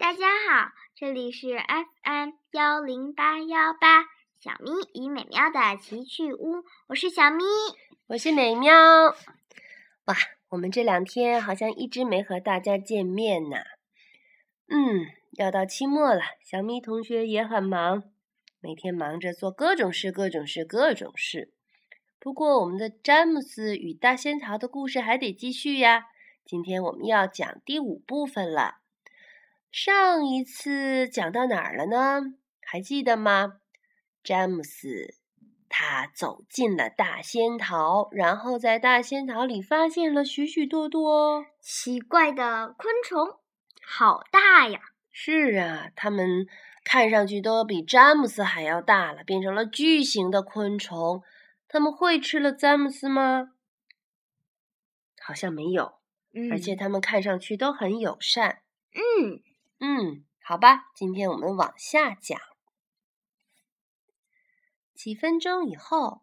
大家好，这里是 FM 幺零八幺八小咪与美妙的奇趣屋，我是小咪，我是美妙。哇，我们这两天好像一直没和大家见面呢。嗯，要到期末了，小咪同学也很忙，每天忙着做各种事，各种事，各种事。不过，我们的詹姆斯与大仙桃的故事还得继续呀。今天我们要讲第五部分了。上一次讲到哪儿了呢？还记得吗？詹姆斯他走进了大仙桃，然后在大仙桃里发现了许许多多奇怪的昆虫，好大呀！是啊，它们看上去都比詹姆斯还要大了，变成了巨型的昆虫。他们会吃了詹姆斯吗？好像没有，而且他们看上去都很友善。嗯嗯，好吧，今天我们往下讲。几分钟以后，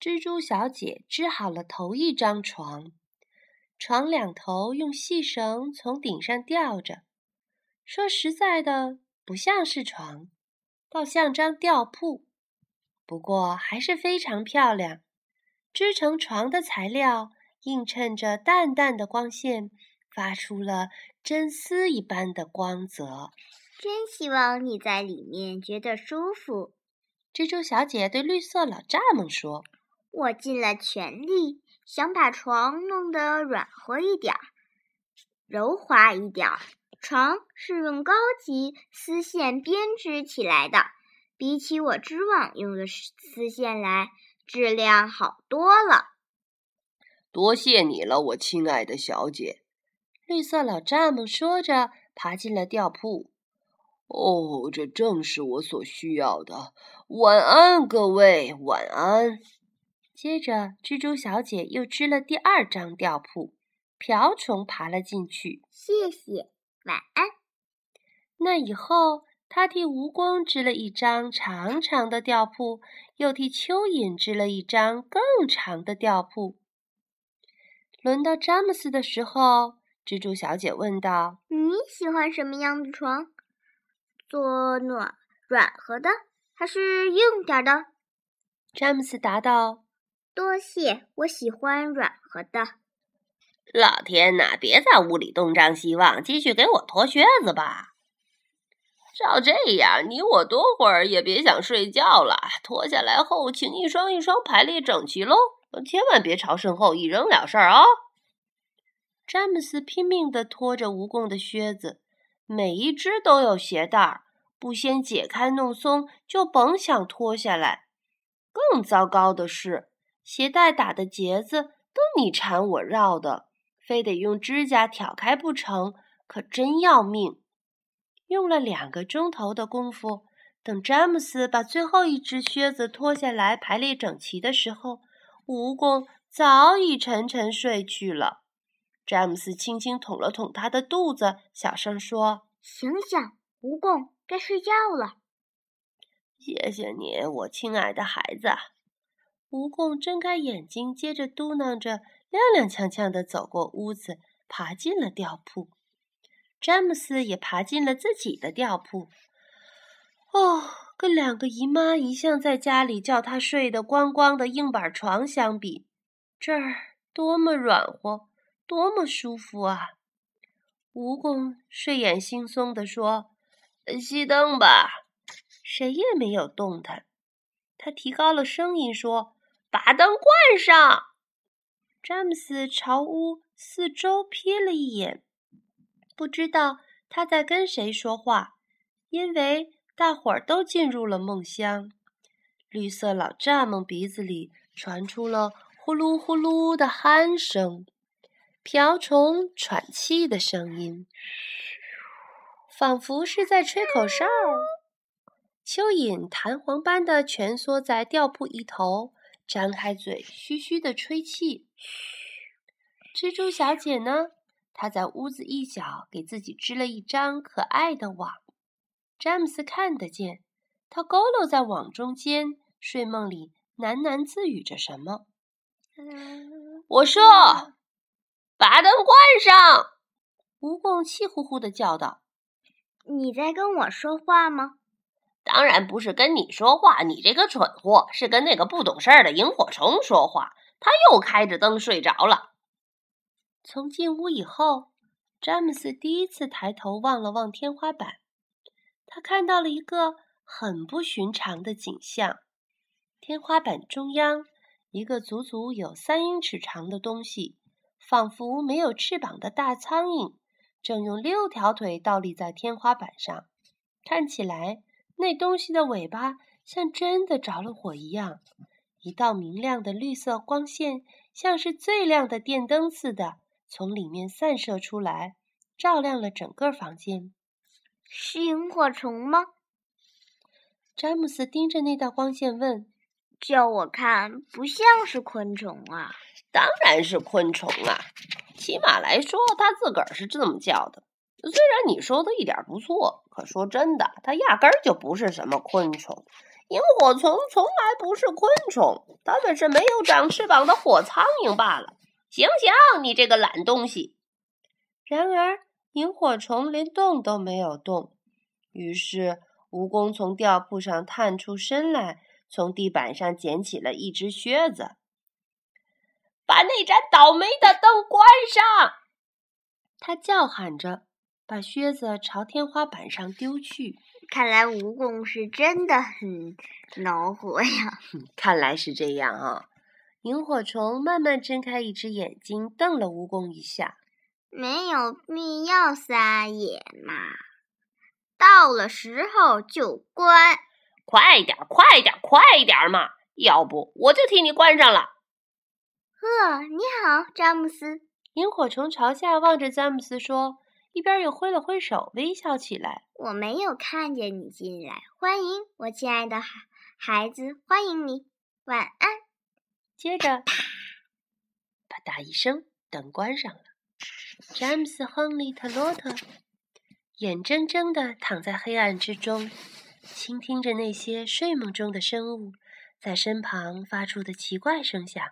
蜘蛛小姐织好了头一张床，床两头用细绳从顶上吊着。说实在的，不像是床，倒像张吊铺。不过还是非常漂亮，织成床的材料映衬着淡淡的光线，发出了真丝一般的光泽。真希望你在里面觉得舒服。蜘蛛小姐对绿色老蚱蜢说：“我尽了全力，想把床弄得软和一点儿，柔滑一点儿。床是用高级丝线编织起来的。”比起我织网用的丝线来，质量好多了。多谢你了，我亲爱的小姐。绿色老蚱蜢说着，爬进了吊铺。哦，这正是我所需要的。晚安，各位，晚安。接着，蜘蛛小姐又织了第二张吊铺，瓢虫爬了进去。谢谢，晚安。那以后。他替蜈蚣织了一张长长的吊铺，又替蚯蚓织了一张更长的吊铺。轮到詹姆斯的时候，蜘蛛小姐问道：“你喜欢什么样的床？做暖软和的，还是硬点的？”詹姆斯答道：“多谢，我喜欢软和的。”老天呐，别在屋里东张西望，继续给我脱靴子吧。照这样，你我多会儿也别想睡觉了。脱下来后，请一双一双排列整齐喽，千万别朝身后一扔了事儿啊！詹姆斯拼命地拖着蜈蚣的靴子，每一只都有鞋带儿，不先解开弄松，就甭想脱下来。更糟糕的是，鞋带打的结子都你缠我绕的，非得用指甲挑开不成，可真要命。用了两个钟头的功夫，等詹姆斯把最后一只靴子脱下来排列整齐的时候，蜈蚣早已沉沉睡去了。詹姆斯轻轻捅了捅他的肚子，小声说：“醒醒，蜈蚣，该睡觉了。”谢谢你，我亲爱的孩子。蜈蚣睁开眼睛，接着嘟囔着，踉踉跄跄地走过屋子，爬进了吊铺。詹姆斯也爬进了自己的吊铺。哦，跟两个姨妈一向在家里叫他睡得光光的硬板床相比，这儿多么软和，多么舒服啊！蜈蚣睡眼惺忪地说：“熄灯吧。”谁也没有动弹。他提高了声音说：“把灯关上。”詹姆斯朝屋四周瞥了一眼。不知道他在跟谁说话，因为大伙儿都进入了梦乡。绿色老蚱蜢鼻子里传出了呼噜呼噜的鼾声，瓢虫喘气的声音，仿佛是在吹口哨。蚯蚓弹簧般的蜷缩在吊铺一头，张开嘴嘘嘘的吹气。蜘蛛小姐呢？她在屋子一角给自己织了一张可爱的网，詹姆斯看得见。他佝偻在网中间，睡梦里喃喃自语着什么。我说：“把灯关上！”蜈蚣气呼呼的叫道。你在跟我说话吗？当然不是跟你说话，你这个蠢货，是跟那个不懂事儿的萤火虫说话。他又开着灯睡着了。从进屋以后，詹姆斯第一次抬头望了望天花板，他看到了一个很不寻常的景象：天花板中央，一个足足有三英尺长的东西，仿佛没有翅膀的大苍蝇，正用六条腿倒立在天花板上，看起来。那东西的尾巴像真的着了火一样，一道明亮的绿色光线，像是最亮的电灯似的，从里面散射出来，照亮了整个房间。是萤火虫吗？詹姆斯盯着那道光线问：“叫我看，不像是昆虫啊？”“当然是昆虫啊！起码来说，它自个儿是这么叫的。”虽然你说的一点不错，可说真的，它压根儿就不是什么昆虫。萤火虫从来不是昆虫，它们是没有长翅膀的火苍蝇罢了。醒醒，你这个懒东西！然而，萤火虫连动都没有动。于是，蜈蚣从吊铺上探出身来，从地板上捡起了一只靴子，把那盏倒霉的灯关上。他叫喊着。把靴子朝天花板上丢去。看来蜈蚣是真的很恼火呀！看来是这样啊。萤火虫慢慢睁开一只眼睛，瞪了蜈蚣一下。没有必要撒野嘛，到了时候就关。快点，快点，快点嘛！要不我就替你关上了。呵，你好，詹姆斯。萤火虫朝下望着詹姆斯说。一边又挥了挥手，微笑起来。我没有看见你进来，欢迎我亲爱的孩孩子，欢迎你，晚安。接着，啪嗒一声，灯关上了。詹姆斯·亨利·特洛特眼睁睁地躺在黑暗之中，倾听着那些睡梦中的生物在身旁发出的奇怪声响，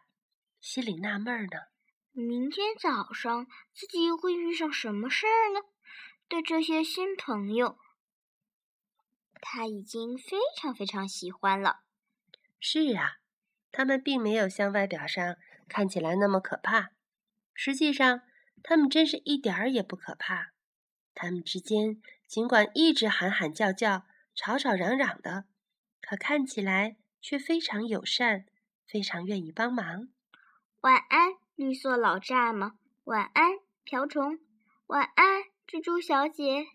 心里纳闷呢。明天早上自己又会遇上什么事儿呢？对这些新朋友，他已经非常非常喜欢了。是啊，他们并没有像外表上看起来那么可怕。实际上，他们真是一点儿也不可怕。他们之间尽管一直喊喊叫叫、吵吵嚷嚷的，可看起来却非常友善，非常愿意帮忙。晚安。绿色老蚱蜢，晚安，瓢虫，晚安，蜘蛛小姐。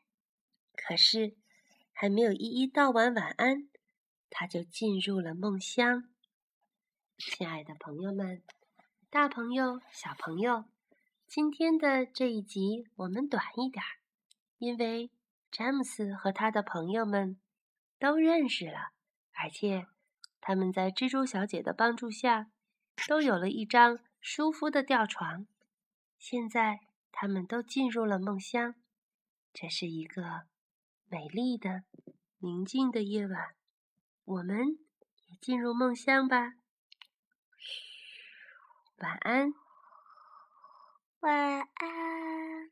可是，还没有一一道完晚安，他就进入了梦乡。亲爱的朋友们，大朋友、小朋友，今天的这一集我们短一点儿，因为詹姆斯和他的朋友们都认识了，而且他们在蜘蛛小姐的帮助下，都有了一张。舒服的吊床，现在他们都进入了梦乡。这是一个美丽的、宁静的夜晚，我们也进入梦乡吧。晚安，晚安。